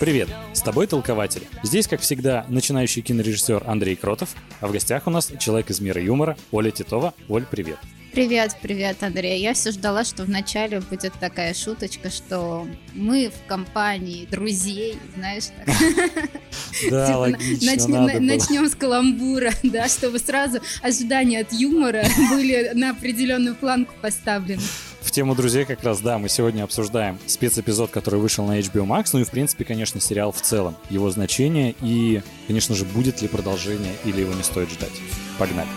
Привет, с тобой Толкователь. Здесь, как всегда, начинающий кинорежиссер Андрей Кротов, а в гостях у нас человек из мира юмора Оля Титова. Оль, привет. Привет, привет, Андрей. Я все ждала, что вначале будет такая шуточка, что мы в компании друзей, знаешь, так. Да, типа, логично, Начнем с каламбура, да, чтобы сразу ожидания от юмора были на определенную планку поставлены. В тему друзей как раз, да, мы сегодня обсуждаем спецэпизод, который вышел на HBO Max, ну и, в принципе, конечно, сериал в целом, его значение и, конечно же, будет ли продолжение или его не стоит ждать. Погнали.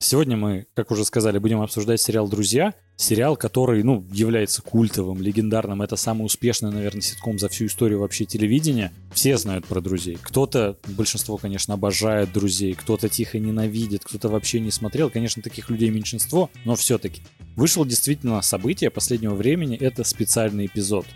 Сегодня мы, как уже сказали, будем обсуждать сериал «Друзья». Сериал, который, ну, является культовым, легендарным. Это самый успешный, наверное, ситком за всю историю вообще телевидения. Все знают про друзей. Кто-то, большинство, конечно, обожает друзей, кто-то тихо ненавидит, кто-то вообще не смотрел. Конечно, таких людей меньшинство, но все-таки. Вышло действительно событие последнего времени. Это специальный эпизод.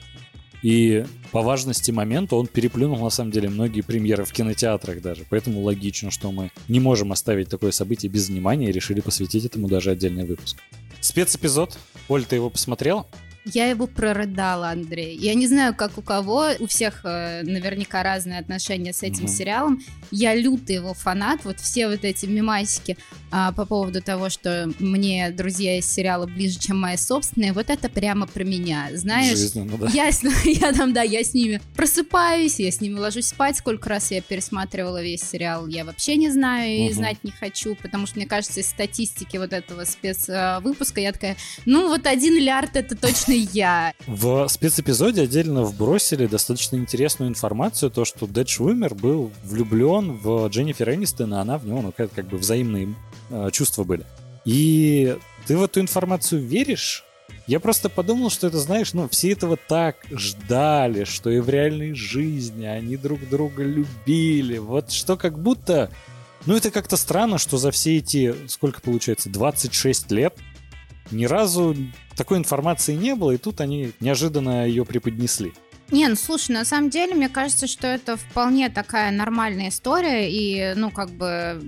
И по важности момента он переплюнул, на самом деле, многие премьеры в кинотеатрах даже. Поэтому логично, что мы не можем оставить такое событие без внимания и решили посвятить этому даже отдельный выпуск. Спецэпизод. Оль, ты его посмотрела? Я его прорыдала, Андрей. Я не знаю, как у кого, у всех э, наверняка разные отношения с этим mm-hmm. сериалом. Я лютый его фанат. Вот все вот эти мемасики а, по поводу того, что мне друзья из сериала ближе, чем мои собственные, вот это прямо про меня. Знаешь, Жизненно, да. я, я там, да, я с ними просыпаюсь, я с ними ложусь спать. Сколько раз я пересматривала весь сериал, я вообще не знаю и mm-hmm. знать не хочу, потому что, мне кажется, из статистики вот этого спецвыпуска я такая, ну вот один миллиард это точно я. В спецэпизоде отдельно вбросили достаточно интересную информацию, то, что Дэд Швимер был влюблен в Дженнифер Энистон, а она в него, ну, как, как бы взаимные э, чувства были. И ты в эту информацию веришь? Я просто подумал, что это, знаешь, ну, все этого так ждали, что и в реальной жизни они друг друга любили. Вот что как будто... Ну, это как-то странно, что за все эти, сколько получается, 26 лет ни разу такой информации не было, и тут они неожиданно ее преподнесли. Не, ну слушай, на самом деле, мне кажется, что это вполне такая нормальная история, и, ну, как бы,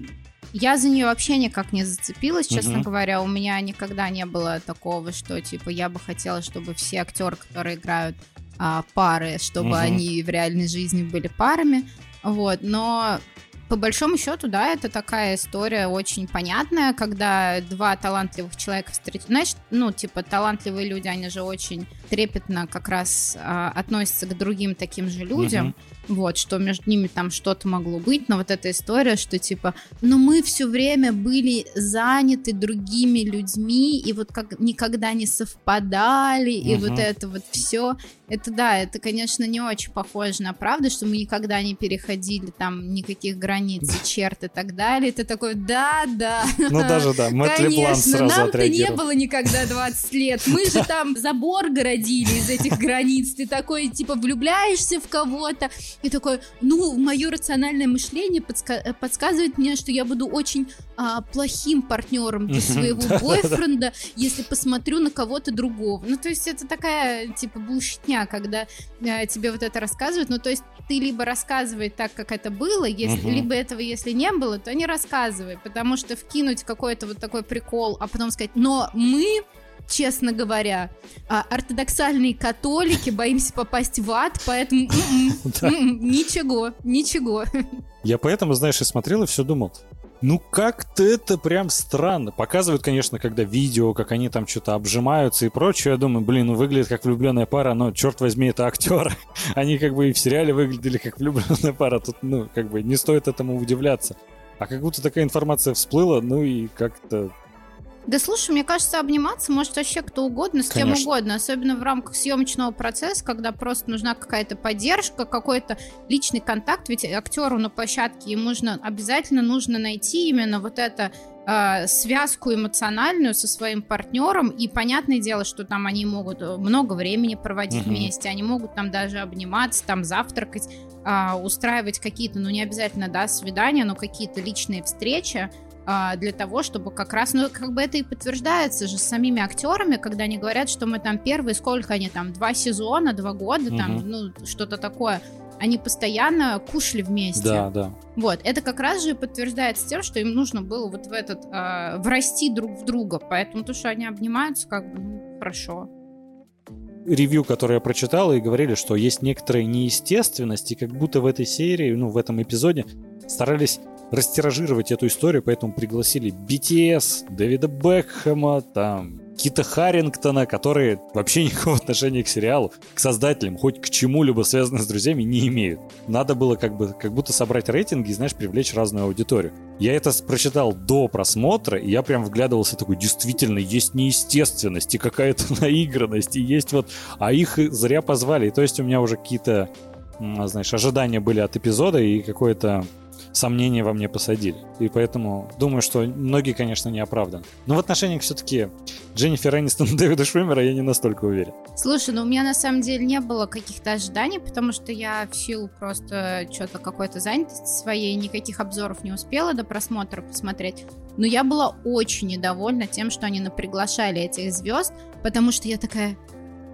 я за нее вообще никак не зацепилась, честно угу. говоря. У меня никогда не было такого, что, типа, я бы хотела, чтобы все актеры, которые играют а, пары, чтобы угу. они в реальной жизни были парами. Вот, но по большому счету, да, это такая история очень понятная, когда два талантливых человека встретились. Знаешь, ну, типа, талантливые люди, они же очень трепетно как раз а, относятся к другим таким же людям. Uh-huh вот, что между ними там что-то могло быть, но вот эта история, что типа, ну мы все время были заняты другими людьми, и вот как никогда не совпадали, и вот это вот все, это да, это, конечно, не очень похоже на правду, что мы никогда не переходили там никаких границ черт и так далее, это такой, да, да. Ну даже да, Мэтт Конечно, нам-то не было никогда 20 лет, мы же там забор городили из этих границ, ты такой, типа, влюбляешься в кого-то, и такой, ну, мое рациональное мышление подска- подсказывает мне, что я буду очень а, плохим партнером для своего бойфренда, если посмотрю на кого-то другого. Ну, то есть это такая, типа, булщитня, когда а, тебе вот это рассказывают. Ну, то есть ты либо рассказывай так, как это было, если, либо этого, если не было, то не рассказывай, потому что вкинуть какой-то вот такой прикол, а потом сказать, но мы честно говоря. А, ортодоксальные католики, боимся попасть в ад, поэтому ничего, ничего. Я поэтому, знаешь, и смотрел и все думал, ну как-то это прям странно. Показывают, конечно, когда видео, как они там что-то обжимаются и прочее. Я думаю, блин, ну выглядит как влюбленная пара, но черт возьми, это актеры. Они как бы и в сериале выглядели как влюбленная пара. Тут, ну, как бы не стоит этому удивляться. А как будто такая информация всплыла, ну и как-то да слушай, мне кажется, обниматься может вообще кто угодно, с Конечно. кем угодно, особенно в рамках съемочного процесса, когда просто нужна какая-то поддержка, какой-то личный контакт, ведь актеру на площадке ему нужно, обязательно нужно найти именно вот это э, связку эмоциональную со своим партнером, и понятное дело, что там они могут э, много времени проводить угу. вместе, они могут там даже обниматься, там завтракать, э, устраивать какие-то, ну не обязательно, да, свидания, но какие-то личные встречи, а, для того, чтобы как раз, ну, как бы это и подтверждается же с самими актерами, когда они говорят, что мы там первые, сколько они там, два сезона, два года, угу. там, ну, что-то такое, они постоянно кушали вместе. Да, да. Вот, это как раз же подтверждается тем, что им нужно было вот в этот, э, врасти друг в друга, поэтому то, что они обнимаются, как бы, ну, хорошо. ревью, которые я прочитал, и говорили, что есть некоторые неестественности, как будто в этой серии, ну, в этом эпизоде старались растиражировать эту историю, поэтому пригласили BTS, Дэвида Бекхэма, там, Кита Харрингтона, которые вообще никакого отношения к сериалу, к создателям, хоть к чему-либо связанным с друзьями, не имеют. Надо было как бы как будто собрать рейтинги и, знаешь, привлечь разную аудиторию. Я это прочитал до просмотра, и я прям вглядывался такой, действительно, есть неестественность и какая-то наигранность, и есть вот... А их зря позвали. И то есть у меня уже какие-то, знаешь, ожидания были от эпизода и какое-то сомнения во мне посадили. И поэтому думаю, что многие, конечно, не оправданы. Но в отношениях все-таки Дженнифер Энистон Дэвида Швимера я не настолько уверен. Слушай, ну у меня на самом деле не было каких-то ожиданий, потому что я в силу просто что-то какой-то занятости своей никаких обзоров не успела до просмотра посмотреть. Но я была очень недовольна тем, что они наприглашали этих звезд, потому что я такая,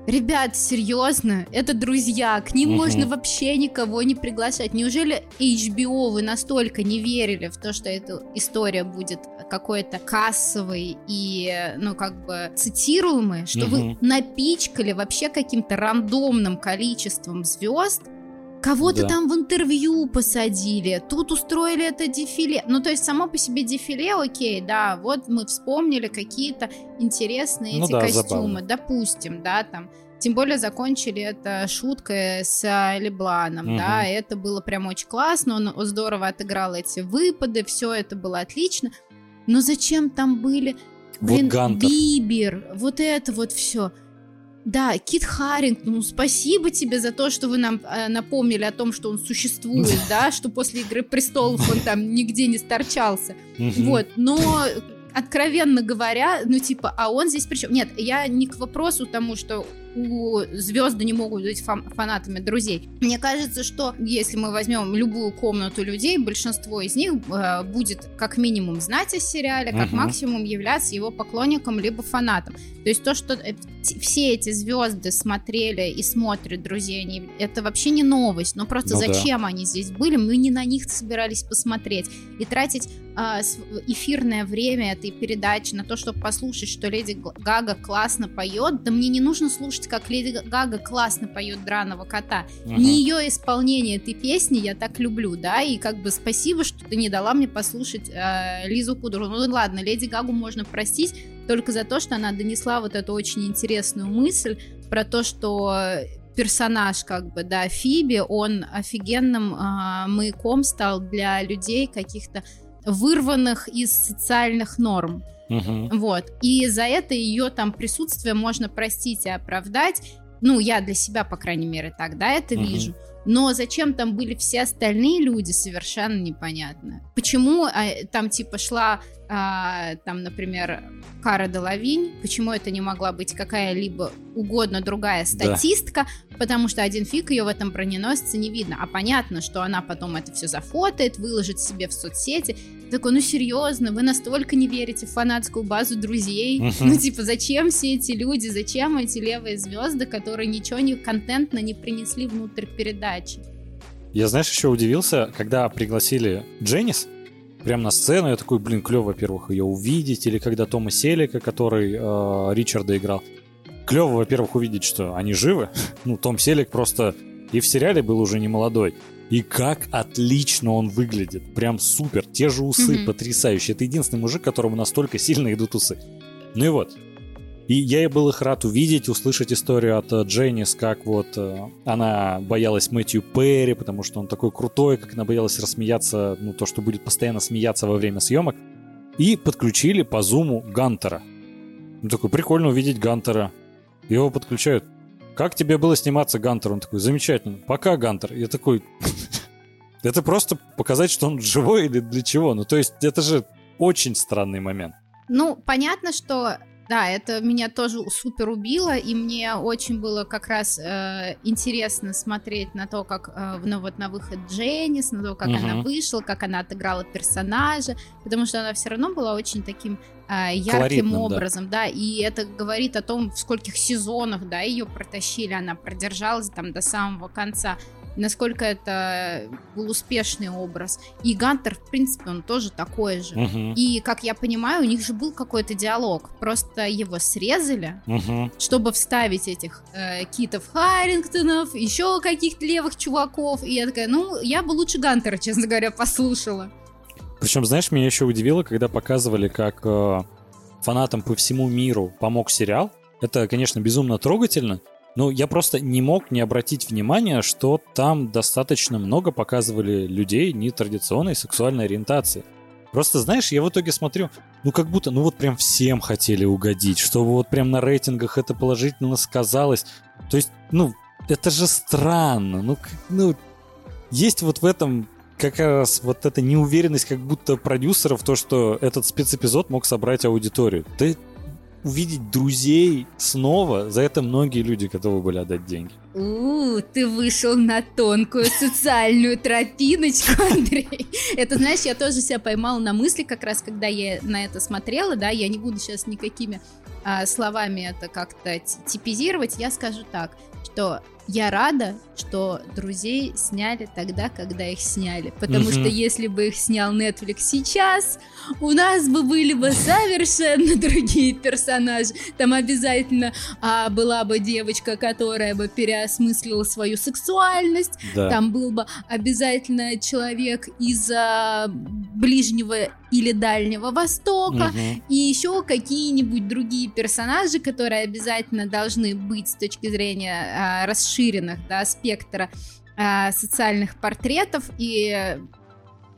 Ребят, серьезно, это друзья, к ним угу. можно вообще никого не приглашать. Неужели HBO вы настолько не верили в то, что эта история будет какой-то кассовой и, ну, как бы цитируемой, что угу. вы напичкали вообще каким-то рандомным количеством звезд, Кого-то да. там в интервью посадили, тут устроили это дефиле. Ну, то есть, само по себе дефиле, окей, да, вот мы вспомнили какие-то интересные ну, эти да, костюмы, забавно. допустим, да, там. Тем более закончили это шуткой с Лебланом, угу. да, это было прям очень классно, он здорово отыграл эти выпады, все это было отлично. Но зачем там были, блин, вот Бибер, вот это вот все. Да, Кит Харинг, ну спасибо тебе за то, что вы нам э, напомнили о том, что он существует, да, что после Игры престолов он там нигде не сторчался. Вот, но откровенно говоря, ну типа, а он здесь причем? Нет, я не к вопросу тому, что у звезды не могут быть фанатами друзей. Мне кажется, что если мы возьмем любую комнату людей, большинство из них э, будет как минимум знать о сериале, как uh-huh. максимум являться его поклонником либо фанатом. То есть то, что э, все эти звезды смотрели и смотрят друзей, они, это вообще не новость. Но просто ну, зачем да. они здесь были? Мы не на них собирались посмотреть и тратить э, эфирное время этой передачи на то, чтобы послушать, что Леди Гага классно поет. Да мне не нужно слушать слушать, как Леди Гага классно поет драного кота. Угу. Не ее исполнение этой песни я так люблю, да, и как бы спасибо, что ты не дала мне послушать э, Лизу Кудру. Ну ладно, Леди Гагу можно простить только за то, что она донесла вот эту очень интересную мысль про то, что персонаж, как бы, да, Фиби, он офигенным э, маяком стал для людей каких-то вырванных из социальных норм. Угу. Вот. И за это ее там присутствие можно простить и оправдать. Ну, я для себя, по крайней мере, тогда это угу. вижу. Но зачем там были все остальные люди, совершенно непонятно. Почему а, там типа шла, а, там, например, Кара Делавинь, почему это не могла быть какая-либо угодно другая статистка, да. Потому что один фиг ее в этом броненосце не видно. А понятно, что она потом это все зафотает, выложит себе в соцсети. Такой, ну серьезно, вы настолько не верите в фанатскую базу друзей? Uh-huh. Ну типа, зачем все эти люди, зачем эти левые звезды, которые ничего не контентно не принесли внутрь передачи? Я, знаешь, еще удивился, когда пригласили Дженнис, прям на сцену, я такой, блин, клево, во-первых, ее увидеть, или когда Тома Селика, который э, Ричарда играл, клево, во-первых, увидеть, что они живы. ну, Том Селик просто и в сериале был уже не молодой, и как отлично он выглядит. Прям супер. Те же усы mm-hmm. потрясающие. Это единственный мужик, которому настолько сильно идут усы. Ну и вот. И я и был их рад увидеть, услышать историю от э, Дженнис, как вот э, она боялась Мэтью Перри, потому что он такой крутой, как она боялась рассмеяться, ну, то, что будет постоянно смеяться во время съемок. И подключили по зуму Гантера. Ну, такой, прикольно увидеть Гантера. Его подключают. Как тебе было сниматься, Гантер? Он такой, замечательно. Пока, Гантер. Я такой, это просто показать, что он живой или для чего? Ну, то есть, это же очень странный момент. Ну, понятно, что да, это меня тоже супер убило, и мне очень было как раз э, интересно смотреть на то, как э, ну, вот на выход Дженнис, на то, как угу. она вышла, как она отыграла персонажа, потому что она все равно была очень таким э, ярким Колоритным, образом, да. да, и это говорит о том, в скольких сезонах, да, ее протащили, она продержалась там до самого конца. Насколько это был успешный образ. И Гантер, в принципе, он тоже такой же. Мгм. И, как я понимаю, у них же был какой-то диалог. Просто его срезали, Мгм. чтобы вставить этих э, Китов Харрингтонов, еще каких-то левых чуваков. И я такая, ну, я бы лучше Гантера, честно говоря, послушала. Причем, знаешь, меня еще удивило, когда показывали, как э, фанатам по всему миру помог сериал. Это, конечно, безумно трогательно, но я просто не мог не обратить внимания, что там достаточно много показывали людей нетрадиционной сексуальной ориентации. Просто, знаешь, я в итоге смотрю, ну как будто, ну вот прям всем хотели угодить, чтобы вот прям на рейтингах это положительно сказалось. То есть, ну, это же странно. Ну, ну есть вот в этом как раз вот эта неуверенность как будто продюсеров, то, что этот спецэпизод мог собрать аудиторию. Ты увидеть друзей снова, за это многие люди готовы были отдать деньги. У, ты вышел на тонкую социальную тропиночку, Андрей. Это, знаешь, я тоже себя поймала на мысли, как раз когда я на это смотрела, да, я не буду сейчас никакими а, словами это как-то ти- типизировать, я скажу так, что я рада, что друзей сняли тогда, когда их сняли. Потому Мгм. что если бы их снял Netflix сейчас, у нас бы были бы совершенно другие персонажи. Там обязательно а, была бы девочка, которая бы переосмыслила свою сексуальность. Да. Там был бы обязательно человек из а, Ближнего или Дальнего Востока. Мгм. И еще какие-нибудь другие персонажи, которые обязательно должны быть с точки зрения а, расширенных да, спектра а, социальных портретов. И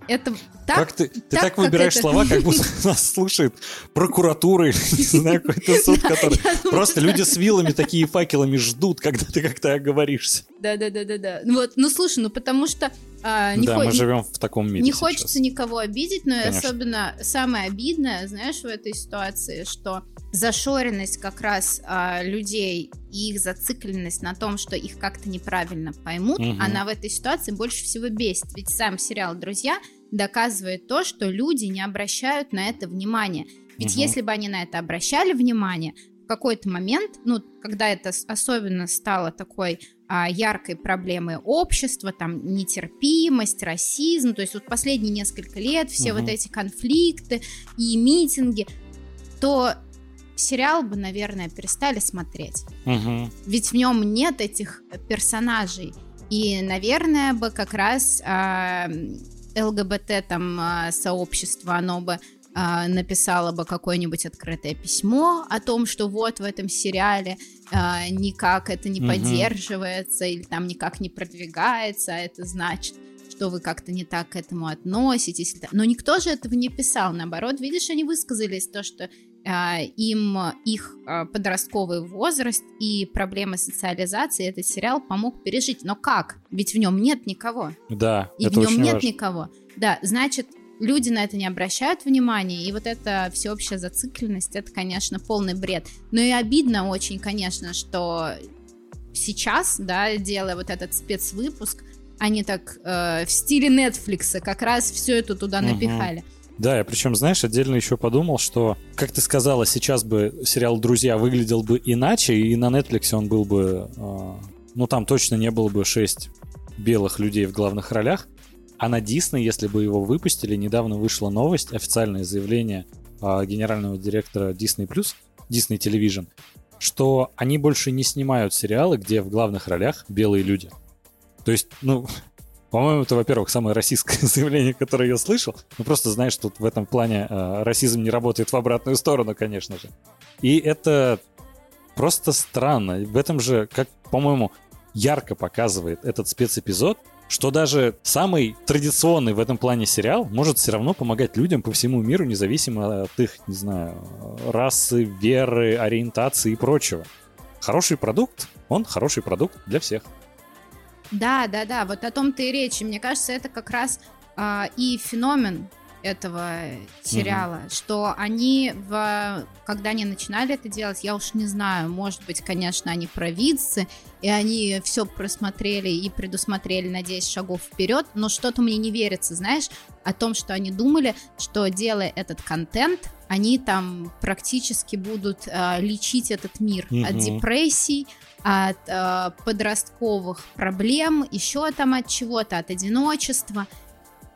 это так, как ты, ты так, так, выбираешь это- слова, как будто нас слушает прокуратура или, не знаю, какой-то суд, Да, который... думаю, Просто люди с вилами такие факелами ждут, когда ты как-то оговоришься. Да, да, да, да, да. Ну вот, ну слушай, ну потому что а, не, да, хо- мы живем в таком мире не сейчас. хочется никого обидеть, но Конечно. особенно самое обидное, знаешь, в этой ситуации, что зашоренность как раз а, людей и их зацикленность на том, что их как-то неправильно поймут, Мгм. она в этой ситуации больше всего бесит. Ведь сам сериал «Друзья» доказывает то, что люди не обращают на это внимания. Ведь Мгм. если бы они на это обращали внимание, в какой-то момент, ну, когда это особенно стало такой а, яркой проблемой общества, там, нетерпимость, расизм, то есть вот последние несколько лет все Мгм. вот эти конфликты и митинги, то сериал бы, наверное, перестали смотреть. Мгм. Ведь в нем нет этих персонажей. И, наверное, бы как раз а, ЛГБТ там а, сообщество, оно бы а, написало бы какое-нибудь открытое письмо о том, что вот в этом сериале а, никак это не Мгм. поддерживается или там никак не продвигается, а это значит, что вы как-то не так к этому относитесь. Но никто же этого не писал. Наоборот, видишь, они высказались то, что им их а, подростковый возраст и проблемы социализации этот сериал помог пережить. Но как? Ведь в нем нет никого. Да, И это в нем очень нет важно. никого. Да, значит, люди на это не обращают внимания, и вот эта всеобщая зацикленность, это, конечно, полный бред. Но и обидно очень, конечно, что сейчас, да, делая вот этот спецвыпуск, они так э, в стиле Netflix как раз все это туда напихали. Да, я причем, знаешь, отдельно еще подумал, что, как ты сказала, сейчас бы сериал «Друзья» выглядел бы иначе, и на Netflix он был бы... э, ну, там точно не было бы шесть белых людей в главных ролях. А на Disney, если бы его выпустили, недавно вышла новость, официальное заявление э, генерального директора Disney+, Disney Television, что они больше не снимают сериалы, где в главных ролях белые люди. То есть, ну, по-моему, это, во-первых, самое российское заявление, которое я слышал. Ну, просто знаешь, тут в этом плане э, расизм не работает в обратную сторону, конечно же. И это просто странно. В этом же, как, по-моему, ярко показывает этот спецэпизод, что даже самый традиционный в этом плане сериал может все равно помогать людям по всему миру, независимо от их, не знаю, расы, веры, ориентации и прочего. Хороший продукт, он хороший продукт для всех. Да, да, да, вот о том-то и речь. И мне кажется, это как раз а, и феномен этого сериала, угу. что они, в, когда они начинали это делать, я уж не знаю, может быть, конечно, они провидцы, и они все просмотрели и предусмотрели на 10 шагов вперед, но что-то мне не верится, знаешь, о том, что они думали, что делая этот контент, они там практически будут э, лечить этот мир угу. от депрессий, от э, подростковых проблем, еще там от чего-то, от одиночества.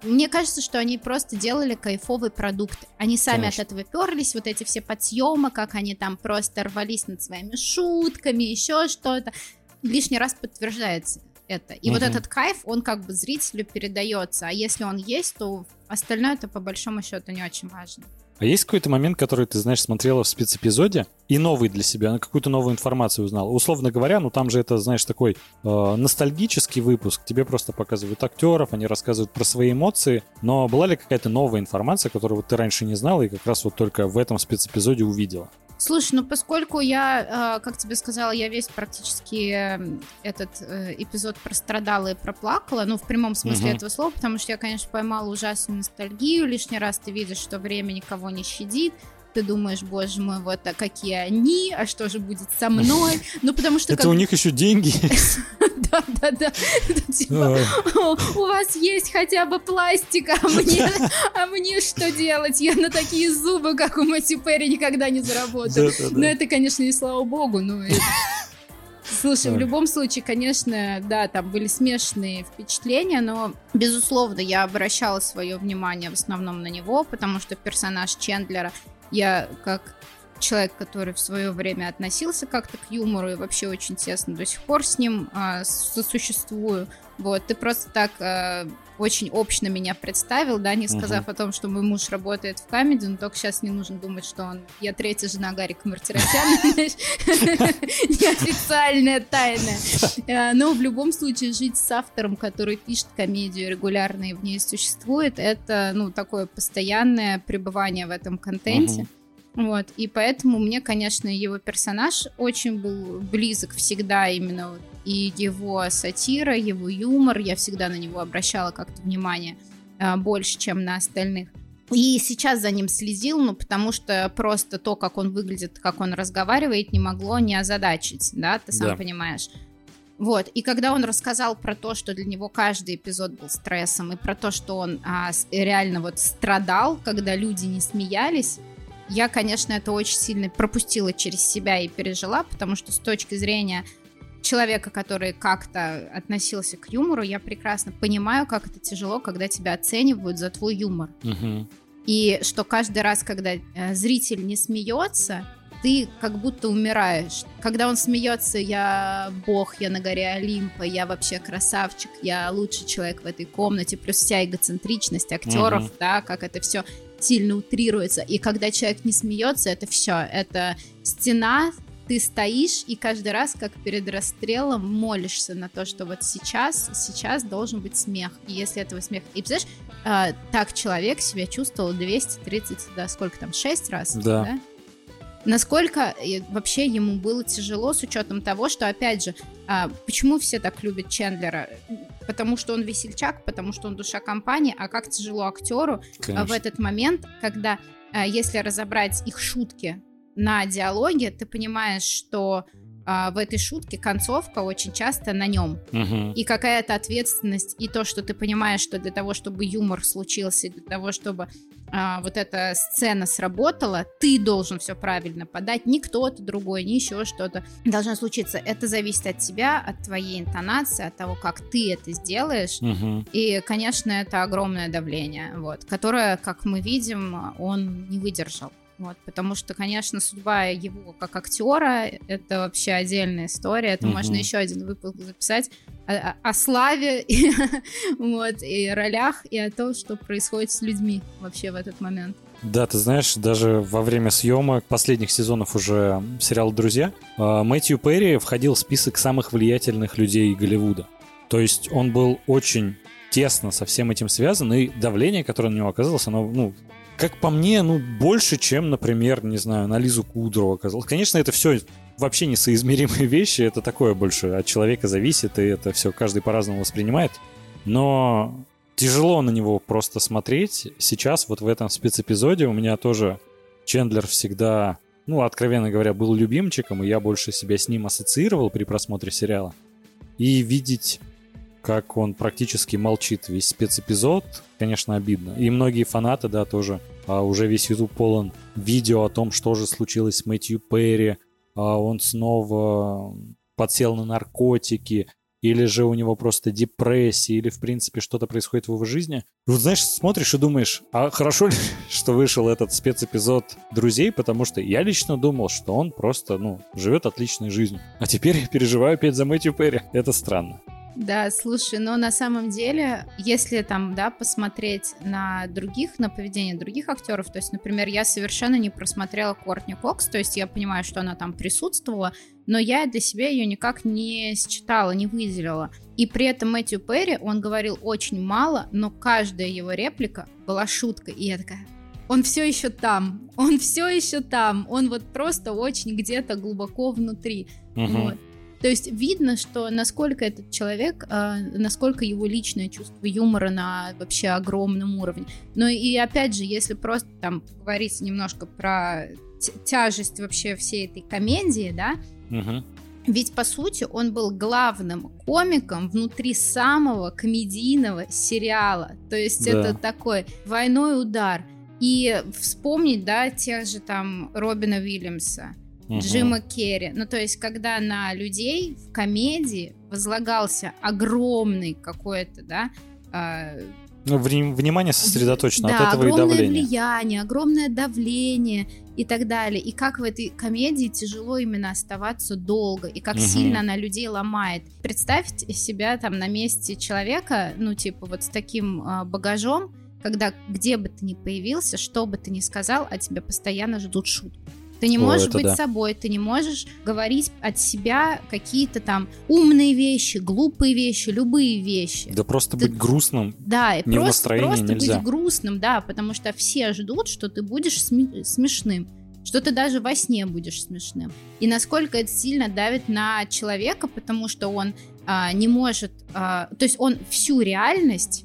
Мне кажется, что они просто делали кайфовый продукт. Они сами Конечно. от этого перлись, вот эти все подсъемы, как они там просто рвались над своими шутками, еще что-то. Лишний раз подтверждается это. И угу. вот этот кайф, он как бы зрителю передается. А если он есть, то остальное это по большому счету не очень важно. А есть какой-то момент, который ты, знаешь, смотрела в спецэпизоде и новый для себя, на какую-то новую информацию узнал? Условно говоря, ну там же это, знаешь, такой э, ностальгический выпуск. Тебе просто показывают актеров, они рассказывают про свои эмоции. Но была ли какая-то новая информация, которую вот ты раньше не знала и как раз вот только в этом спецэпизоде увидела? Слушай, ну поскольку я, э, как тебе сказала, я весь практически эм, этот э, эпизод прострадала и проплакала, ну в прямом смысле угу. этого слова, потому что я, конечно, поймала ужасную ностальгию. Лишний раз ты видишь, что время никого не щадит ты думаешь, боже мой, вот а какие они, а что же будет со мной? Ну, потому что... Это у них еще деньги. Да, да, да. Типа, у вас есть хотя бы пластик, а мне, а мне что делать? Я на такие зубы, как у Мэтью Перри, никогда не заработаю. Но это, конечно, и слава богу, но Слушай, в любом случае, конечно, да, там были смешанные впечатления, но, безусловно, я обращала свое внимание в основном на него, потому что персонаж Чендлера я как человек, который в свое время относился как-то к юмору и вообще очень тесно до сих пор с ним а, сосуществую. Вот, ты просто так а, очень общно меня представил, да, не сказав uh-huh. о том, что мой муж работает в камеди, но только сейчас не нужно думать, что он... Я третья жена Гарика Мартиросяна, неофициальная тайна. А, но в любом случае жить с автором, который пишет комедию регулярно и в ней существует, это, ну, такое постоянное пребывание в этом контенте. Вот, и поэтому мне, конечно, его персонаж очень был близок всегда именно и его сатира, его юмор, я всегда на него обращала как-то внимание а, больше, чем на остальных. И сейчас за ним следил, ну, потому что просто то, как он выглядит, как он разговаривает, не могло не озадачить, да, ты сам да. понимаешь. Вот, и когда он рассказал про то, что для него каждый эпизод был стрессом, и про то, что он а, реально вот страдал, когда люди не смеялись, я, конечно, это очень сильно пропустила через себя и пережила, потому что с точки зрения человека, который как-то относился к юмору, я прекрасно понимаю, как это тяжело, когда тебя оценивают за твой юмор. Угу. И что каждый раз, когда э, зритель не смеется, ты как будто умираешь. Когда он смеется, я бог, я на горе Олимпа, я вообще красавчик, я лучший человек в этой комнате, плюс вся эгоцентричность актеров, угу. да, как это все сильно утрируется. И когда человек не смеется, это все. Это стена, ты стоишь и каждый раз, как перед расстрелом, молишься на то, что вот сейчас, сейчас должен быть смех. И если этого смеха... И представляешь, э, так человек себя чувствовал 230, да, сколько там, 6 раз? Да. да? Насколько вообще ему было тяжело с учетом того, что, опять же, а, почему все так любят Чендлера? Потому что он весельчак, потому что он душа компании, а как тяжело актеру Конечно. в этот момент, когда, а, если разобрать их шутки на диалоге, ты понимаешь, что а, в этой шутке концовка очень часто на нем. Угу. И какая-то ответственность, и то, что ты понимаешь, что для того, чтобы юмор случился, для того, чтобы а, вот эта сцена сработала, ты должен все правильно подать, не кто-то другой, не еще что-то должно случиться. Это зависит от тебя, от твоей интонации, от того, как ты это сделаешь. Угу. И, конечно, это огромное давление, вот, которое, как мы видим, он не выдержал. Вот, потому что, конечно, судьба его как актера это вообще отдельная история. Это угу. можно еще один выпуск записать о, о славе и, вот, и ролях, и о том, что происходит с людьми вообще в этот момент. Да, ты знаешь, даже во время съемок последних сезонов уже сериала «Друзья» а, Мэтью Перри входил в список самых влиятельных людей Голливуда. То есть он был очень тесно со всем этим связан, и давление, которое на него оказалось, оно, ну, как по мне, ну, больше, чем, например, не знаю, на Лизу Кудрову оказалось. Конечно, это все вообще несоизмеримые вещи, это такое больше от человека зависит, и это все каждый по-разному воспринимает. Но тяжело на него просто смотреть. Сейчас вот в этом спецэпизоде у меня тоже Чендлер всегда, ну, откровенно говоря, был любимчиком, и я больше себя с ним ассоциировал при просмотре сериала. И видеть, как он практически молчит весь спецэпизод, конечно, обидно. И многие фанаты, да, тоже, а уже весь YouTube полон видео о том, что же случилось с Мэтью Перри, а он снова подсел на наркотики, или же у него просто депрессия, или, в принципе, что-то происходит в его жизни. Вот, знаешь, смотришь и думаешь, а хорошо ли, что вышел этот спецэпизод «Друзей», потому что я лично думал, что он просто, ну, живет отличной жизнью. А теперь переживаю опять за Мэтью Перри. Это странно. Да, слушай, но на самом деле, если там, да, посмотреть на других, на поведение других актеров, то есть, например, я совершенно не просмотрела Кортни Кокс, то есть я понимаю, что она там присутствовала, но я для себя ее никак не считала, не выделила. И при этом Мэтью Перри, он говорил очень мало, но каждая его реплика была шуткой, и я такая, он все еще там, он все еще там, он вот просто очень где-то глубоко внутри. Угу. Вот. То есть видно, что насколько этот человек, э, насколько его личное чувство юмора на вообще огромном уровне. Но и опять же, если просто там говорить немножко про тяжесть вообще всей этой комедии, да, угу. Ведь, по сути, он был главным комиком внутри самого комедийного сериала. То есть да. это такой двойной удар. И вспомнить, да, тех же там Робина Уильямса, угу. Джима Керри. Ну, то есть, когда на людей в комедии возлагался огромный какой-то, да, э, ну, внимание сосредоточено да, от этого и давление. огромное влияние, огромное давление и так далее. И как в этой комедии тяжело именно оставаться долго, и как угу. сильно она людей ломает. Представьте себя там на месте человека, ну, типа вот с таким э, багажом, когда где бы ты ни появился, что бы ты ни сказал, а тебя постоянно ждут шутки. Ты не можешь О, быть да. собой, ты не можешь говорить от себя какие-то там умные вещи, глупые вещи, любые вещи. Да просто ты... быть грустным. Да, и не просто, просто нельзя. быть грустным, да, потому что все ждут, что ты будешь сме- смешным что ты даже во сне будешь смешным. И насколько это сильно давит на человека, потому что он а, не может, а, то есть он всю реальность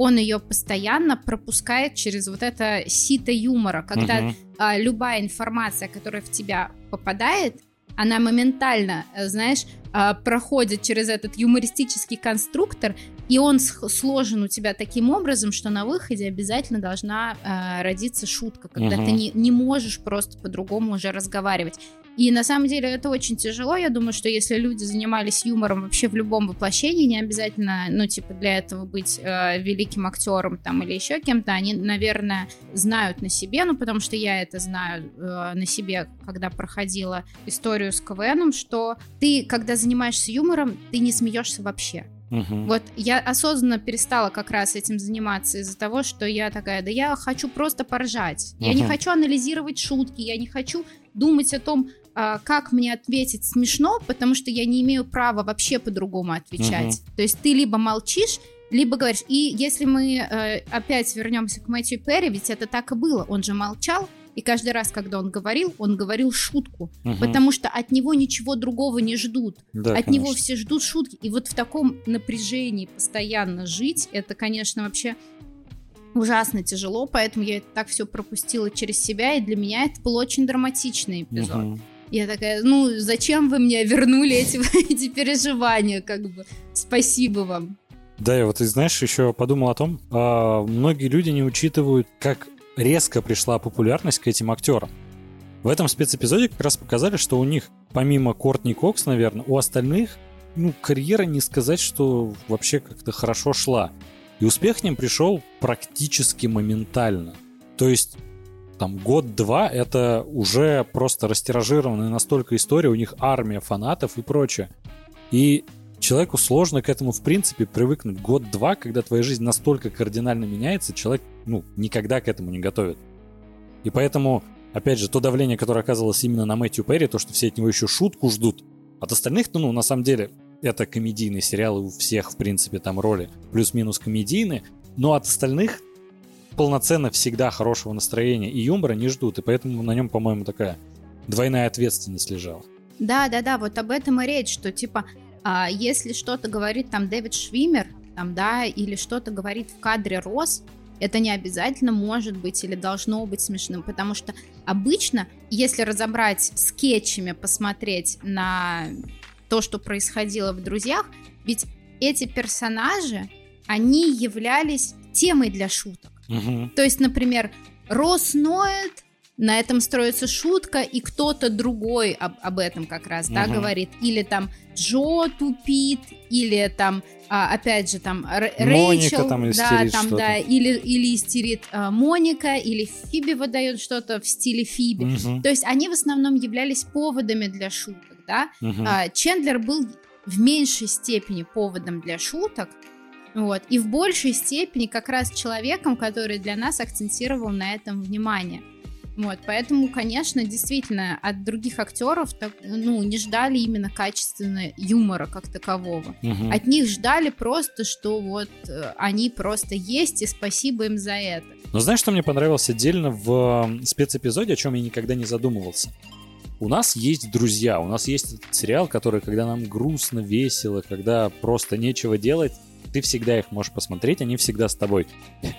он ее постоянно пропускает через вот это сито юмора, когда угу. а, любая информация, которая в тебя попадает, она моментально, э, знаешь, а, проходит через этот юмористический конструктор, и он сложен у тебя таким образом, что на выходе обязательно должна а, родиться шутка, когда угу. ты не, не можешь просто по-другому уже разговаривать. И на самом деле это очень тяжело. Я думаю, что если люди занимались юмором вообще в любом воплощении, не обязательно, ну, типа, для этого быть э, великим актером там или еще кем-то, они, наверное, знают на себе, ну, потому что я это знаю э, на себе, когда проходила историю с КВНом, что ты, когда занимаешься юмором, ты не смеешься вообще. Угу. Вот я осознанно перестала как раз этим заниматься из-за того, что я такая, да я хочу просто поржать. Угу. Я не хочу анализировать шутки, я не хочу думать о том, а, как мне ответить смешно, потому что я не имею права вообще по-другому отвечать. Угу. То есть ты либо молчишь, либо говоришь. И если мы э, опять вернемся к Мэтью Перри, ведь это так и было. Он же молчал, и каждый раз, когда он говорил, он говорил шутку, угу. потому что от него ничего другого не ждут. Да, от конечно. него все ждут шутки. И вот в таком напряжении постоянно жить, это, конечно, вообще ужасно тяжело, поэтому я так все пропустила через себя, и для меня это был очень драматичный эпизод. Угу. Я такая, ну, зачем вы мне вернули эти, эти переживания, как бы, спасибо вам. Да, я вот, ты знаешь, еще подумал о том, а, многие люди не учитывают, как резко пришла популярность к этим актерам. В этом спецэпизоде как раз показали, что у них, помимо Кортни Кокс, наверное, у остальных, ну, карьера не сказать, что вообще как-то хорошо шла. И успех к ним пришел практически моментально. То есть там год-два это уже просто растиражированная настолько история, у них армия фанатов и прочее. И человеку сложно к этому в принципе привыкнуть. Год-два, когда твоя жизнь настолько кардинально меняется, человек ну, никогда к этому не готовит. И поэтому, опять же, то давление, которое оказывалось именно на Мэтью Перри, то, что все от него еще шутку ждут, от остальных, ну, на самом деле, это комедийный сериал, и у всех, в принципе, там роли плюс-минус комедийные, но от остальных полноценно всегда хорошего настроения и юмора не ждут, и поэтому на нем, по-моему, такая двойная ответственность лежала. Да, да, да, вот об этом и речь, что типа, а, если что-то говорит там Дэвид Швимер, там, да, или что-то говорит в кадре Рос, это не обязательно может быть или должно быть смешным, потому что обычно, если разобрать скетчами, посмотреть на то, что происходило в «Друзьях», ведь эти персонажи, они являлись темой для шуток. Угу. То есть, например, Рос ноет, на этом строится шутка, и кто-то другой об, об этом как раз, угу. да, говорит. Или там Джо тупит, или там, а, опять же, там Р- Рэйчел, там да, там, да, или, или истерит а, Моника, или Фиби выдает что-то в стиле Фиби. Угу. То есть они в основном являлись поводами для шуток, да. Угу. Чендлер был в меньшей степени поводом для шуток, вот, и в большей степени как раз человеком, который для нас акцентировал на этом внимание. Вот, поэтому, конечно, действительно, от других актеров так, ну, не ждали именно качественного юмора как такового. Угу. От них ждали просто, что вот э, они просто есть, и спасибо им за это. Но знаешь, что мне понравилось отдельно в спецэпизоде, о чем я никогда не задумывался? У нас есть друзья, у нас есть этот сериал, который, когда нам грустно, весело, когда просто нечего делать, ты всегда их можешь посмотреть, они всегда с тобой.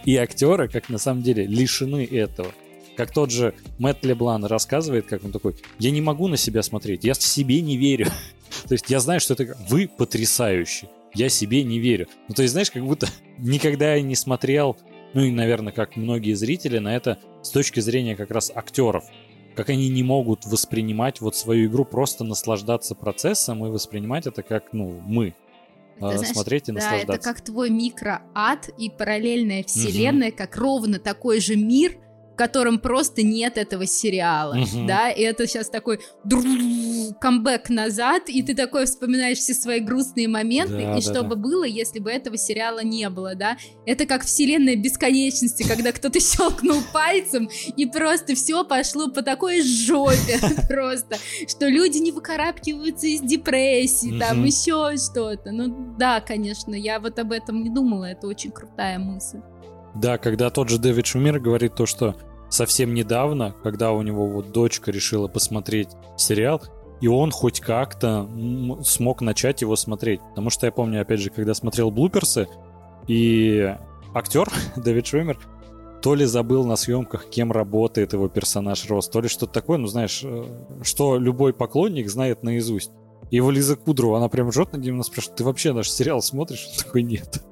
И актеры, как на самом деле, лишены этого. Как тот же Мэтт Леблан рассказывает, как он такой, я не могу на себя смотреть, я себе не верю. то есть я знаю, что это вы потрясающий, я себе не верю. Ну, то есть, знаешь, как будто никогда я не смотрел, ну и, наверное, как многие зрители, на это с точки зрения как раз актеров. Как они не могут воспринимать вот свою игру, просто наслаждаться процессом и воспринимать это как, ну, мы. Это, а, знаешь, смотреть и да, наслаждаться. это как твой микроад и параллельная вселенная, угу. как ровно такой же мир, котором просто нет этого сериала, угу. да, и это сейчас такой камбэк назад, и ты такой вспоминаешь все свои грустные моменты, да, и да, что да. бы было, если бы этого сериала не было, да, это как вселенная бесконечности, когда кто-то щелкнул пальцем, и просто все пошло по такой жопе просто, что люди не выкарабкиваются из депрессии, там еще что-то, ну да, конечно, я вот об этом не думала, это очень крутая мысль. Да, когда тот же Дэвид Шумир говорит то, что совсем недавно, когда у него вот дочка решила посмотреть сериал, и он хоть как-то смог начать его смотреть. Потому что я помню, опять же, когда смотрел блуперсы, и актер Дэвид Шумер то ли забыл на съемках, кем работает его персонаж Рос, то ли что-то такое, ну знаешь, э, что любой поклонник знает наизусть. И его Лиза Кудрова, она прям жжет над ним, спрашивает, ты вообще наш сериал смотришь? Он такой, нет.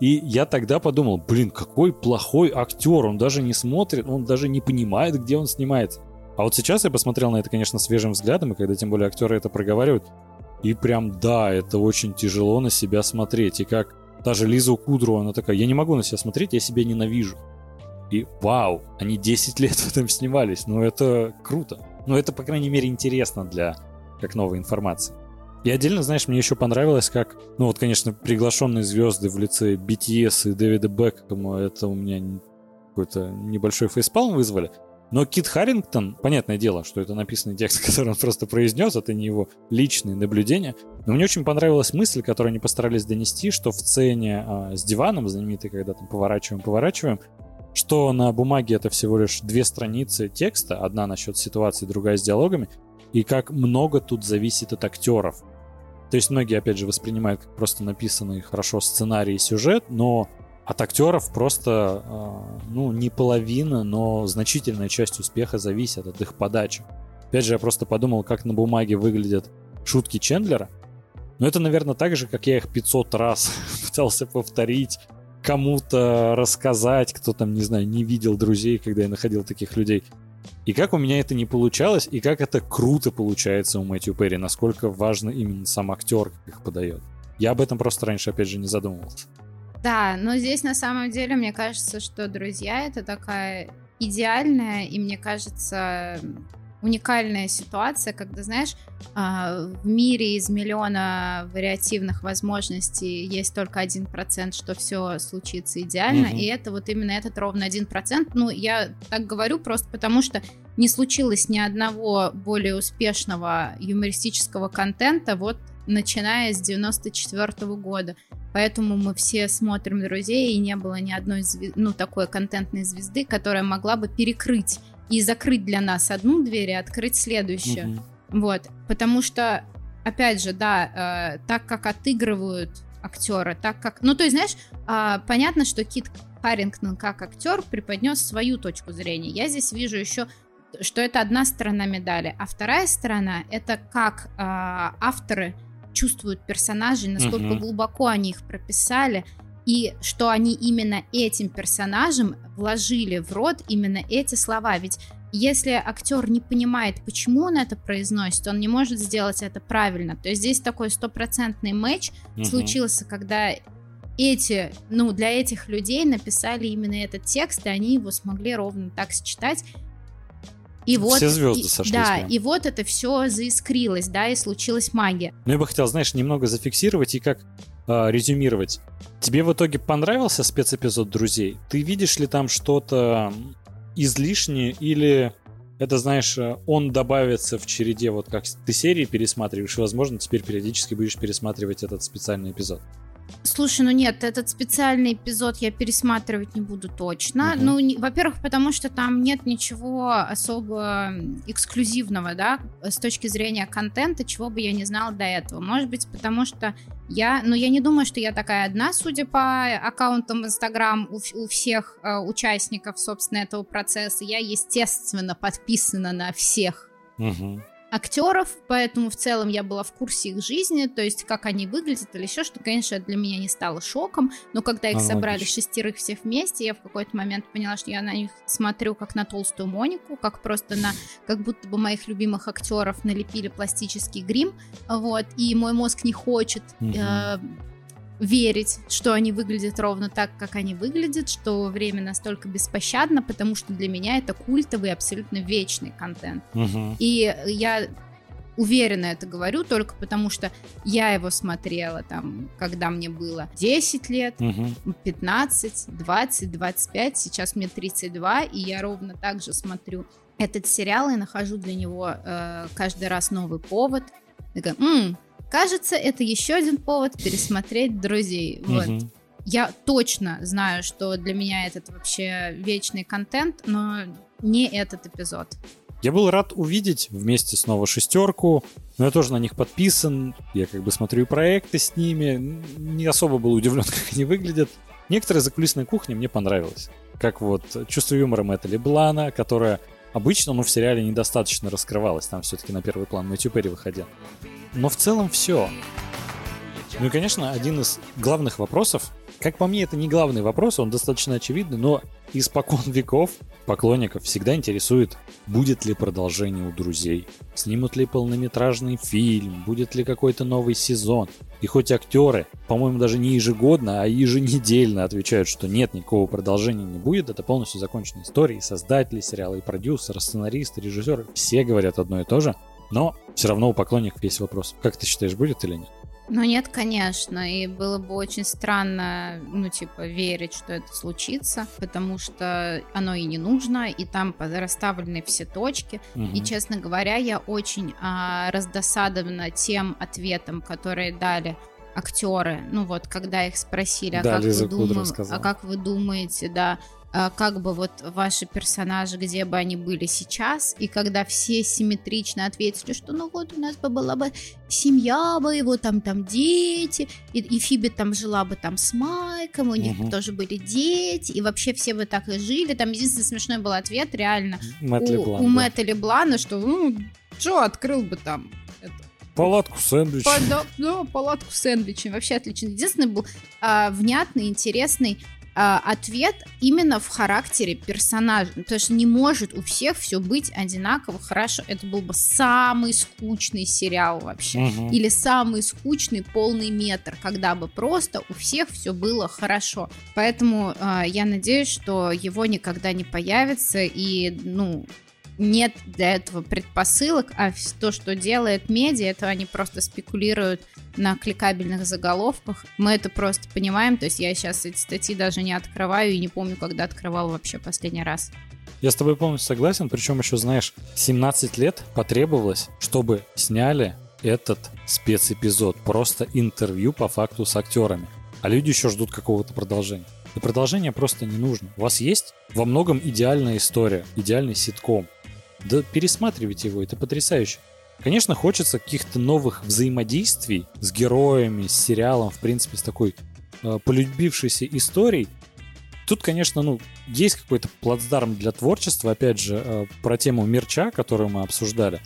И я тогда подумал, блин, какой плохой актер, он даже не смотрит, он даже не понимает, где он снимается. А вот сейчас я посмотрел на это, конечно, свежим взглядом, и когда тем более актеры это проговаривают, и прям, да, это очень тяжело на себя смотреть. И как даже Лиза Кудру, она такая, я не могу на себя смотреть, я себя ненавижу. И вау, они 10 лет в этом снимались, ну это круто. Ну это, по крайней мере, интересно для как новой информации. И отдельно, знаешь, мне еще понравилось, как, ну вот, конечно, приглашенные звезды в лице BTS и Дэвида Бекхэма, это у меня какой-то небольшой фейспалм вызвали. Но Кит Харрингтон, понятное дело, что это написанный текст, который он просто произнес, это не его личные наблюдения. Но мне очень понравилась мысль, которую они постарались донести, что в сцене а, с диваном, знаменитой, когда там поворачиваем, поворачиваем, что на бумаге это всего лишь две страницы текста, одна насчет ситуации, другая с диалогами, и как много тут зависит от актеров. То есть многие, опять же, воспринимают как просто написанный хорошо сценарий и сюжет, но от актеров просто, а, ну, не половина, но значительная часть успеха зависит от их подачи. Опять же, я просто подумал, как на бумаге выглядят шутки Чендлера. Но это, наверное, так же, как я их 500 раз пытался повторить, кому-то рассказать, кто там, не знаю, не видел друзей, когда я находил таких людей. И как у меня это не получалось, и как это круто получается у Мэтью Перри, насколько важно именно сам актер, их подает. Я об этом просто раньше, опять же, не задумывался. Да, но здесь на самом деле мне кажется, что «Друзья» — это такая идеальная, и мне кажется, уникальная ситуация, когда, знаешь, а, в мире из миллиона вариативных возможностей есть только один процент, что все случится идеально, mm-hmm. и это вот именно этот ровно один процент. Ну, я так говорю просто потому, что не случилось ни одного более успешного юмористического контента вот начиная с 94 -го года. Поэтому мы все смотрим «Друзей», и не было ни одной ну, такой контентной звезды, которая могла бы перекрыть и закрыть для нас одну дверь и открыть следующую. Угу. Вот, потому что, опять же, да, э, так как отыгрывают актера, так как... Ну, то есть, знаешь, а, понятно, что Кит Харрингтон как актер преподнес свою точку зрения. Я здесь вижу еще что это одна сторона медали, а вторая сторона это как э, авторы чувствуют персонажей, насколько угу. глубоко они их прописали, и что они именно этим персонажам вложили в рот именно эти слова. Ведь если актер не понимает, почему он это произносит, он не может сделать это правильно. То есть здесь такой стопроцентный матч угу. случился, когда эти, ну, для этих людей написали именно этот текст, и они его смогли ровно так сочетать. И вот, все звезды и, сошлись. Да, прям. и вот это все заискрилось, да, и случилась магия. Ну, я бы хотел, знаешь, немного зафиксировать и как э, резюмировать. Тебе в итоге понравился спецэпизод «Друзей»? Ты видишь ли там что-то излишнее или это, знаешь, он добавится в череде, вот как ты серии пересматриваешь, и, возможно, теперь периодически будешь пересматривать этот специальный эпизод? Слушай, ну нет, этот специальный эпизод я пересматривать не буду точно. Угу. Ну, не, во-первых, потому что там нет ничего особо эксклюзивного, да, с точки зрения контента, чего бы я не знала до этого. Может быть, потому что я, ну, я не думаю, что я такая одна, судя по аккаунтам в Инстаграм у, у всех э, участников, собственно, этого процесса. Я, естественно, подписана на всех. Угу актеров, поэтому в целом я была в курсе их жизни, то есть как они выглядят или еще что, конечно, для меня не стало шоком, но когда их а, собрали логично. шестерых всех вместе, я в какой-то момент поняла, что я на них смотрю как на толстую Монику, как просто на, как будто бы моих любимых актеров налепили пластический грим, вот, и мой мозг не хочет угу. э, верить, что они выглядят ровно так, как они выглядят, что время настолько беспощадно, потому что для меня это культовый, абсолютно вечный контент. Угу. И я уверенно это говорю только потому, что я его смотрела там, когда мне было 10 лет, угу. 15, 20, 25, сейчас мне 32, и я ровно так же смотрю этот сериал и нахожу для него э, каждый раз новый повод. Такая, м Кажется, это еще один повод пересмотреть друзей. Вот. Угу. Я точно знаю, что для меня этот вообще вечный контент, но не этот эпизод. Я был рад увидеть вместе снова шестерку, но я тоже на них подписан, я как бы смотрю проекты с ними, не особо был удивлен, как они выглядят. Некоторые закулисные кухни мне понравилось. Как вот чувство юмора Мэтта Леблана, которая обычно, ну, в сериале недостаточно раскрывалась, там все-таки на первый план Мэтью Перри выходил. Но в целом все. Ну и, конечно, один из главных вопросов, как по мне, это не главный вопрос, он достаточно очевидный, но испокон веков поклонников всегда интересует, будет ли продолжение у друзей, снимут ли полнометражный фильм, будет ли какой-то новый сезон. И хоть актеры, по-моему, даже не ежегодно, а еженедельно отвечают, что нет, никакого продолжения не будет, это полностью законченная история, и создатели сериала, и продюсеры, сценаристы, режиссеры, все говорят одно и то же. Но все равно у поклонников есть вопрос. Как ты считаешь, будет или нет? Ну нет, конечно, и было бы очень странно, ну типа, верить, что это случится, потому что оно и не нужно, и там расставлены все точки. Угу. И, честно говоря, я очень а, раздосадована тем ответом, которые дали актеры, ну вот, когда их спросили, а, да, как, вы дум... а как вы думаете, да, как бы вот ваши персонажи, где бы они были сейчас, и когда все симметрично ответили, что ну вот у нас бы была бы семья бы, его там там дети, и, и Фиби там жила бы там с Майком, у них угу. тоже были дети, и вообще все бы так и жили. Там единственный смешной был ответ реально Мэтт у, Леблан, у да. Мэтта Леблана, что ну, Джо открыл бы там Палатку сэндвичей. По, да, да, палатку сэндвичей. Вообще отлично. Единственный был а, внятный, интересный ответ именно в характере персонажа. Потому что не может у всех все быть одинаково хорошо. Это был бы самый скучный сериал вообще. Угу. Или самый скучный полный метр, когда бы просто у всех все было хорошо. Поэтому э, я надеюсь, что его никогда не появится. И, ну, нет для этого предпосылок, а то, что делает медиа, это они просто спекулируют на кликабельных заголовках. Мы это просто понимаем, то есть я сейчас эти статьи даже не открываю и не помню, когда открывал вообще последний раз. Я с тобой полностью согласен, причем еще, знаешь, 17 лет потребовалось, чтобы сняли этот спецэпизод, просто интервью по факту с актерами. А люди еще ждут какого-то продолжения. И продолжение просто не нужно. У вас есть во многом идеальная история, идеальный ситком. Да пересматривайте его, это потрясающе. конечно, хочется каких-то новых взаимодействий с героями, с сериалом, в принципе, с такой э, полюбившейся историей. Тут, конечно, ну, есть какой-то плацдарм для творчества, опять же, э, про тему мерча, которую мы обсуждали.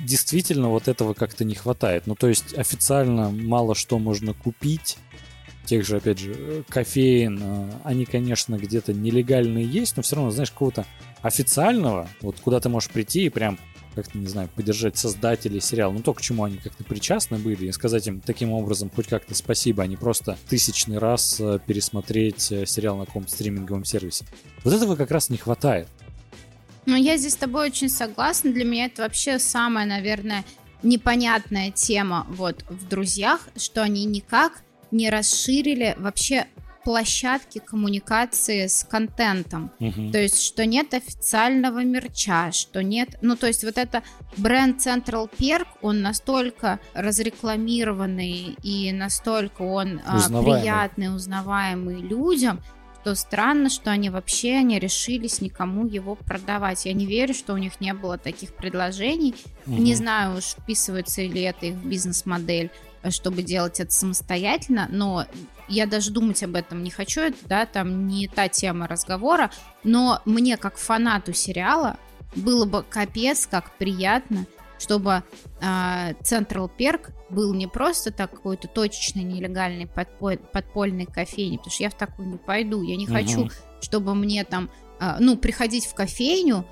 Действительно, вот этого как-то не хватает. Ну, то есть официально мало что можно купить, тех же, опять же, кофеин, э, они, конечно, где-то нелегальные есть, но все равно, знаешь, какого-то официального, вот куда ты можешь прийти и прям как-то, не знаю, поддержать создателей сериала, ну то, к чему они как-то причастны были, и сказать им таким образом хоть как-то спасибо, а не просто тысячный раз э, пересмотреть э, сериал на каком-то стриминговом сервисе. Вот этого как раз не хватает. Ну, я здесь с тобой очень согласна. Для меня это вообще самая, наверное, непонятная тема вот в «Друзьях», что они никак не расширили вообще площадки коммуникации с контентом. Мгм. То есть, что нет официального мерча, что нет... Ну, то есть, вот это бренд Central Perk, он настолько разрекламированный и настолько он а, Узнаваемый. приятный, узнаваемый людям, что странно, что они вообще не решились никому его продавать. Я не верю, что у них не было таких предложений. Мгм. Не знаю уж, вписывается ли это их в бизнес-модель, чтобы делать это самостоятельно, но я даже думать об этом не хочу, это, да, там не та тема разговора, но мне, как фанату сериала, было бы капец как приятно, чтобы Central Perk был не просто так какой-то точечный нелегальный подпо- подпольный кофейни, потому что я в такую не пойду, я не Мгм. хочу, чтобы мне там, а, ну, приходить в кофейню,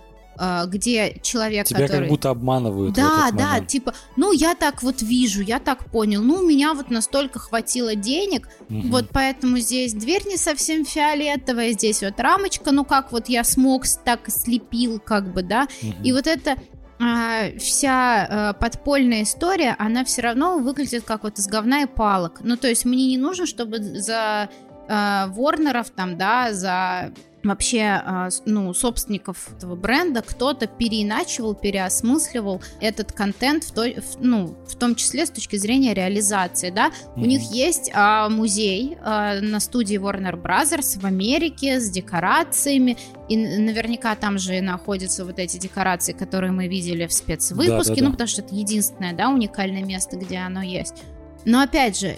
где человек, Тебя который... как будто обманывают. Да, да, момент. типа, ну я так вот вижу, я так понял, ну у меня вот настолько хватило денег, Мгм. вот поэтому здесь дверь не совсем фиолетовая, здесь вот рамочка, ну как вот я смог, так и слепил, как бы, да, Мгм. и вот эта а, вся э, подпольная история, она все равно выглядит как вот из говна и палок. Ну, то есть мне не нужно, чтобы за э, Ворнеров там, да, за вообще, а, ну, собственников этого бренда кто-то переиначивал, переосмысливал этот контент, в той- в- ну, в том числе с точки зрения реализации, да. У Мгм. них есть а, музей а, на студии Warner Brothers в Америке с декорациями, и наверняка там же находятся вот эти декорации, которые мы видели в спецвыпуске, Да-да-да. ну, потому что это единственное, да, уникальное место, где оно есть. Но опять же,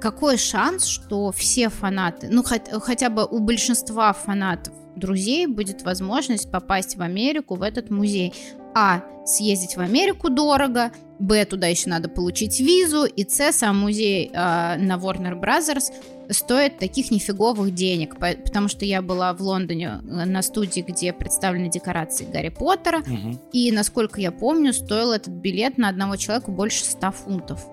какой шанс, что все фанаты, ну хот- хотя бы у большинства фанатов друзей будет возможность попасть в Америку в этот музей. А. Съездить в Америку дорого. Б. Туда еще надо получить визу. И С. Сам музей э, на Warner Brothers стоит таких нифиговых денег. По- Потому что я была в Лондоне э, на студии, где представлены декорации Гарри Поттера. Мгм. И, насколько я помню, стоил этот билет на одного человека больше 100 фунтов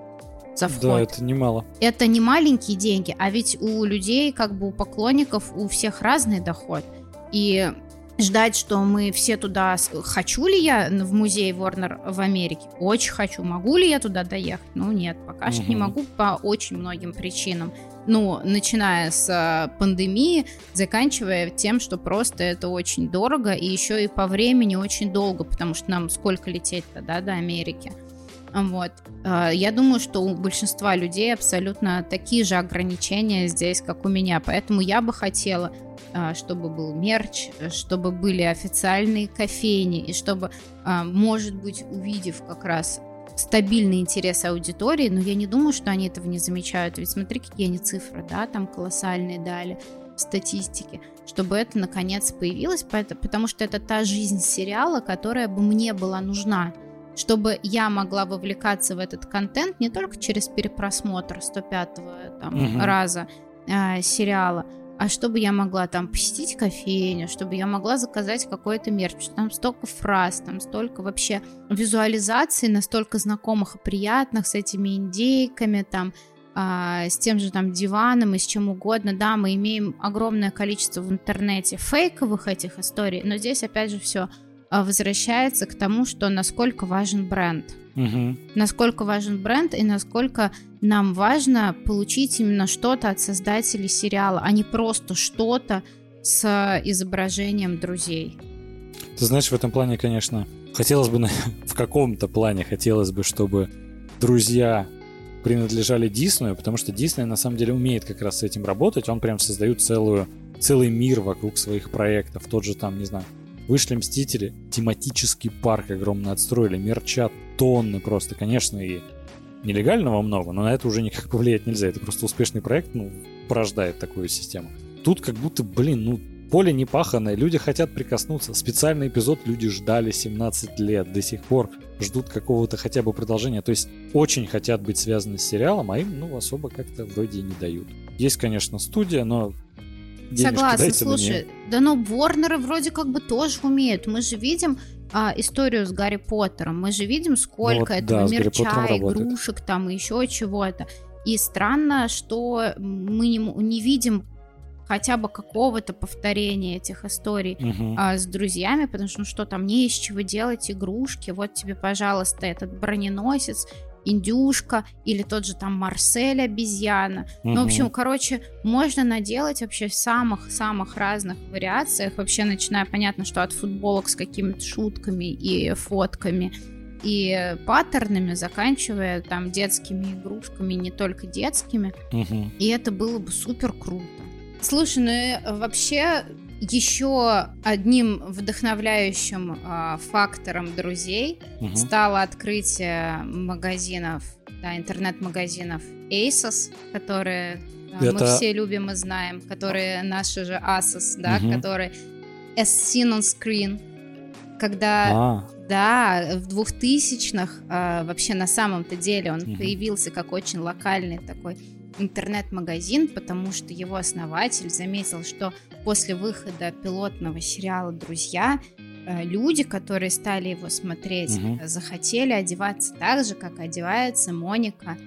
за вход. Да, это немало. Это не маленькие деньги, а ведь у людей, как бы у поклонников, у всех разный доход. И ждать, что мы все туда... Хочу ли я в музей Warner в Америке? Очень хочу. Могу ли я туда доехать? Ну, нет, пока что не могу по очень многим причинам. Ну, начиная с а, пандемии, заканчивая тем, что просто это очень дорого, и еще и по времени очень долго, потому что нам сколько лететь-то, да, до Америки. Вот. А, Я думаю, что у большинства людей абсолютно такие же ограничения здесь, как у меня. Поэтому я бы хотела, а, чтобы был мерч, чтобы были официальные кофейни, и чтобы, а, может быть, увидев как раз стабильный интерес аудитории, но я не думаю, что они этого не замечают. Ведь смотри, какие они цифры, да, там колоссальные дали в статистике, чтобы это наконец появилось, потому что это та жизнь сериала, которая бы мне была нужна чтобы я могла вовлекаться в этот контент не только через перепросмотр 105-го там, Мгм. раза э, сериала, а чтобы я могла там посетить кофейню, чтобы я могла заказать какой-то мерч, потому что там столько фраз, там столько вообще визуализаций, настолько знакомых и приятных с этими индейками, там, а, с тем же там диваном и с чем угодно. Да, мы имеем огромное количество в интернете фейковых этих историй, но здесь опять же все возвращается к тому, что насколько важен бренд. Мгм. Насколько важен бренд и насколько нам важно получить именно что-то от создателей сериала, а не просто что-то с изображением друзей. Ты знаешь, в этом плане, конечно, хотелось бы, в каком-то плане хотелось бы, чтобы друзья принадлежали Диснею, потому что Дисней на самом деле умеет как раз с этим работать, он прям создает целую, целый мир вокруг своих проектов. Тот же там, не знаю, Вышли Мстители, тематический парк огромно отстроили, мерча тонны просто. Конечно, и нелегального много, но на это уже никак повлиять нельзя. Это просто успешный проект, ну, порождает такую систему. Тут как будто, блин, ну, поле не паханное, люди хотят прикоснуться. Специальный эпизод люди ждали 17 лет, до сих пор ждут какого-то хотя бы продолжения. То есть очень хотят быть связаны с сериалом, а им, ну, особо как-то вроде и не дают. Есть, конечно, студия, но Согласна, слушай, да но Ворнеры вроде как бы тоже умеют. Мы же видим а, историю с Гарри Поттером, мы же видим, сколько ну, вот, этого да, мерча, игрушек там и еще чего-то. И странно, что мы не, не видим хотя бы какого-то повторения этих историй угу. а, с друзьями, потому что ну что там не из чего делать игрушки, вот тебе, пожалуйста, этот броненосец, индюшка или тот же там Марсель обезьяна. Угу. Ну, в общем, короче, можно наделать вообще в самых-самых разных вариациях, вообще начиная, понятно, что от футболок с какими-то шутками и фотками, и паттернами, заканчивая там детскими игрушками, не только детскими. Угу. И это было бы супер круто. Слушай, ну э, вообще еще одним вдохновляющим э, фактором друзей угу. стало открытие магазинов, да, интернет-магазинов Asos, которые да, Это... мы все любим и знаем, которые наши же Asus, да, угу. которые as seen on screen, когда, а. да, в двухтысячных э, вообще на самом-то деле он угу. появился как очень локальный такой интернет-магазин, потому что его основатель заметил, что после выхода пилотного сериала «Друзья» э, люди, которые стали его смотреть, угу. захотели одеваться так же, как одевается Моника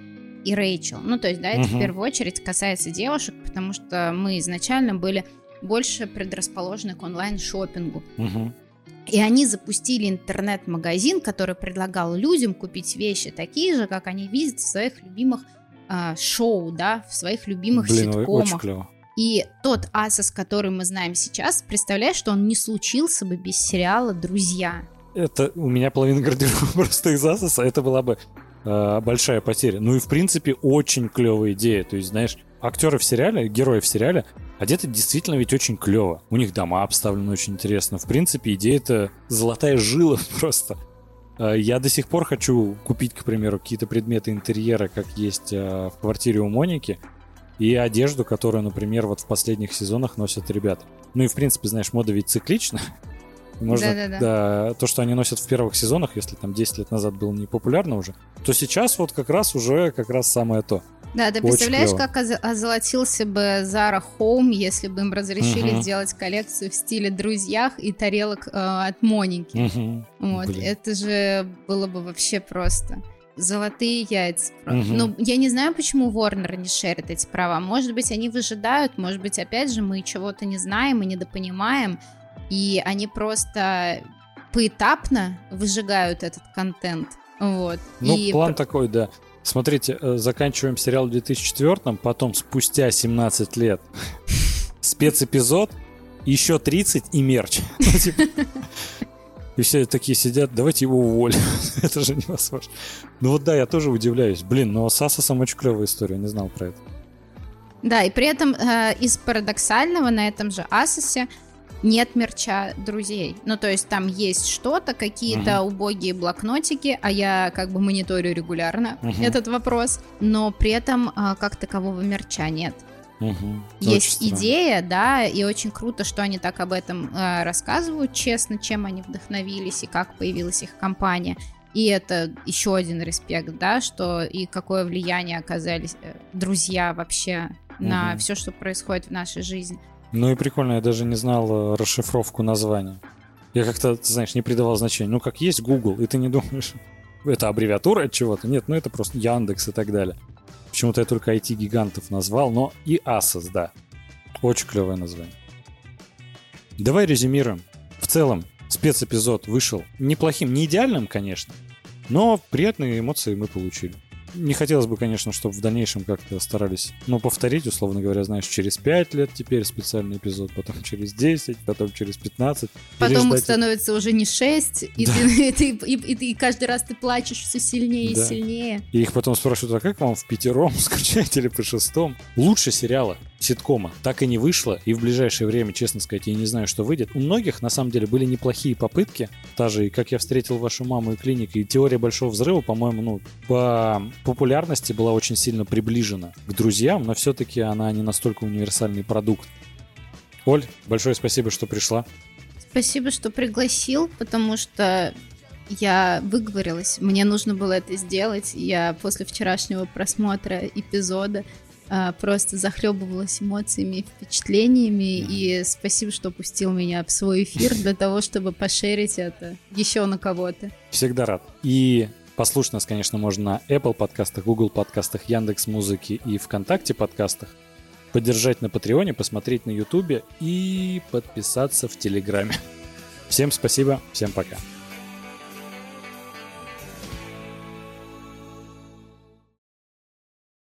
и Рэйчел. Ну, то есть, да, это угу. в первую очередь касается девушек, потому что мы изначально были больше предрасположены к онлайн-шопингу. Угу. И они запустили интернет-магазин, который предлагал людям купить вещи такие же, как они видят в своих любимых а, шоу, да, в своих любимых Блин, ситкомах. Очень клево. И тот Асос, который мы знаем сейчас, представляешь, что он не случился бы без сериала «Друзья». Это у меня половина гардероба просто из Асоса, это была бы э, большая потеря. Ну и в принципе очень клевая идея. То есть, знаешь, актеры в сериале, герои в сериале одеты действительно ведь очень клево. У них дома обставлены очень интересно. В принципе, идея это золотая жила просто. Э, я до сих пор хочу купить, к примеру, какие-то предметы интерьера, как есть э, в квартире у Моники, и одежду, которую, например, вот в последних сезонах носят ребята. Ну и, в принципе, знаешь, мода ведь циклична. Можно, да, да, да. то, что они носят в первых сезонах, если там 10 лет назад было не популярно уже, то сейчас вот как раз уже как раз самое то. Да, ты представляешь, как озолотился бы Zara Home, если бы им разрешили угу. сделать коллекцию в стиле друзьях и тарелок э, от Моники. Угу. Вот, Блин. это же было бы вообще просто. Золотые яйца. Угу. Ну, я не знаю, почему Warner не шерит эти права. Может быть, они выжидают, может быть, опять же, мы чего-то не знаем и недопонимаем, и они просто поэтапно выжигают этот контент. Вот. Ну, и... план такой, да. Смотрите, э, заканчиваем сериал в 2004 потом спустя 17 лет спецэпизод, еще 30 и мерч. Ну, и все такие сидят, давайте его уволим. это же невозможно. Ну вот да, я тоже удивляюсь. Блин, но с Асосом очень клевая история, не знал про это. Да, и при этом э, из парадоксального на этом же Асосе нет мерча друзей. Ну, то есть там есть что-то, какие-то uh-huh. убогие блокнотики, а я как бы мониторю регулярно uh-huh. этот вопрос, но при этом а, как такового мерча нет. Угу. Есть очень идея, да, и очень круто, что они так об этом э, рассказывают, честно, чем они вдохновились и как появилась их компания. И это еще один респект, да, что и какое влияние оказались э, друзья вообще угу. на все, что происходит в нашей жизни. Ну и прикольно, я даже не знал э, расшифровку названия. Я как-то, знаешь, не придавал значения. Ну, как есть Google, и ты не думаешь, это аббревиатура от чего-то. Нет, ну это просто Яндекс и так далее. Почему-то я только IT-гигантов назвал, но и Asus, да. Очень клевое название. Давай резюмируем. В целом, спецэпизод вышел неплохим, не идеальным, конечно, но приятные эмоции мы получили. Не хотелось бы, конечно, чтобы в дальнейшем как-то старались, ну, повторить, условно говоря, знаешь, через 5 лет теперь специальный эпизод, потом через 10, потом через 15. Потом их становится уже не 6, и, да. ты, ты, и, и, и, и каждый раз ты плачешь все сильнее да. и сильнее. И их потом спрашивают, а как вам в пятером скачать или по шестом? Лучше сериала. Ситкома так и не вышло, и в ближайшее время, честно сказать, я не знаю, что выйдет. У многих, на самом деле, были неплохие попытки. Та же, «Как я встретил вашу маму» и «Клиника», и «Теория большого взрыва», по-моему, ну, по популярности была очень сильно приближена к «Друзьям», но все-таки она не настолько универсальный продукт. Оль, большое спасибо, что пришла. Спасибо, что пригласил, потому что я выговорилась, мне нужно было это сделать. Я после вчерашнего просмотра эпизода просто захлебывалась эмоциями и впечатлениями. И спасибо, что пустил меня в свой эфир для того, чтобы пошерить это еще на кого-то. Всегда рад. И послушать нас, конечно, можно на Apple подкастах, Google подкастах, Яндекс Музыки и ВКонтакте подкастах. Поддержать на Патреоне, посмотреть на Ютубе и подписаться в Телеграме. Всем спасибо, всем пока.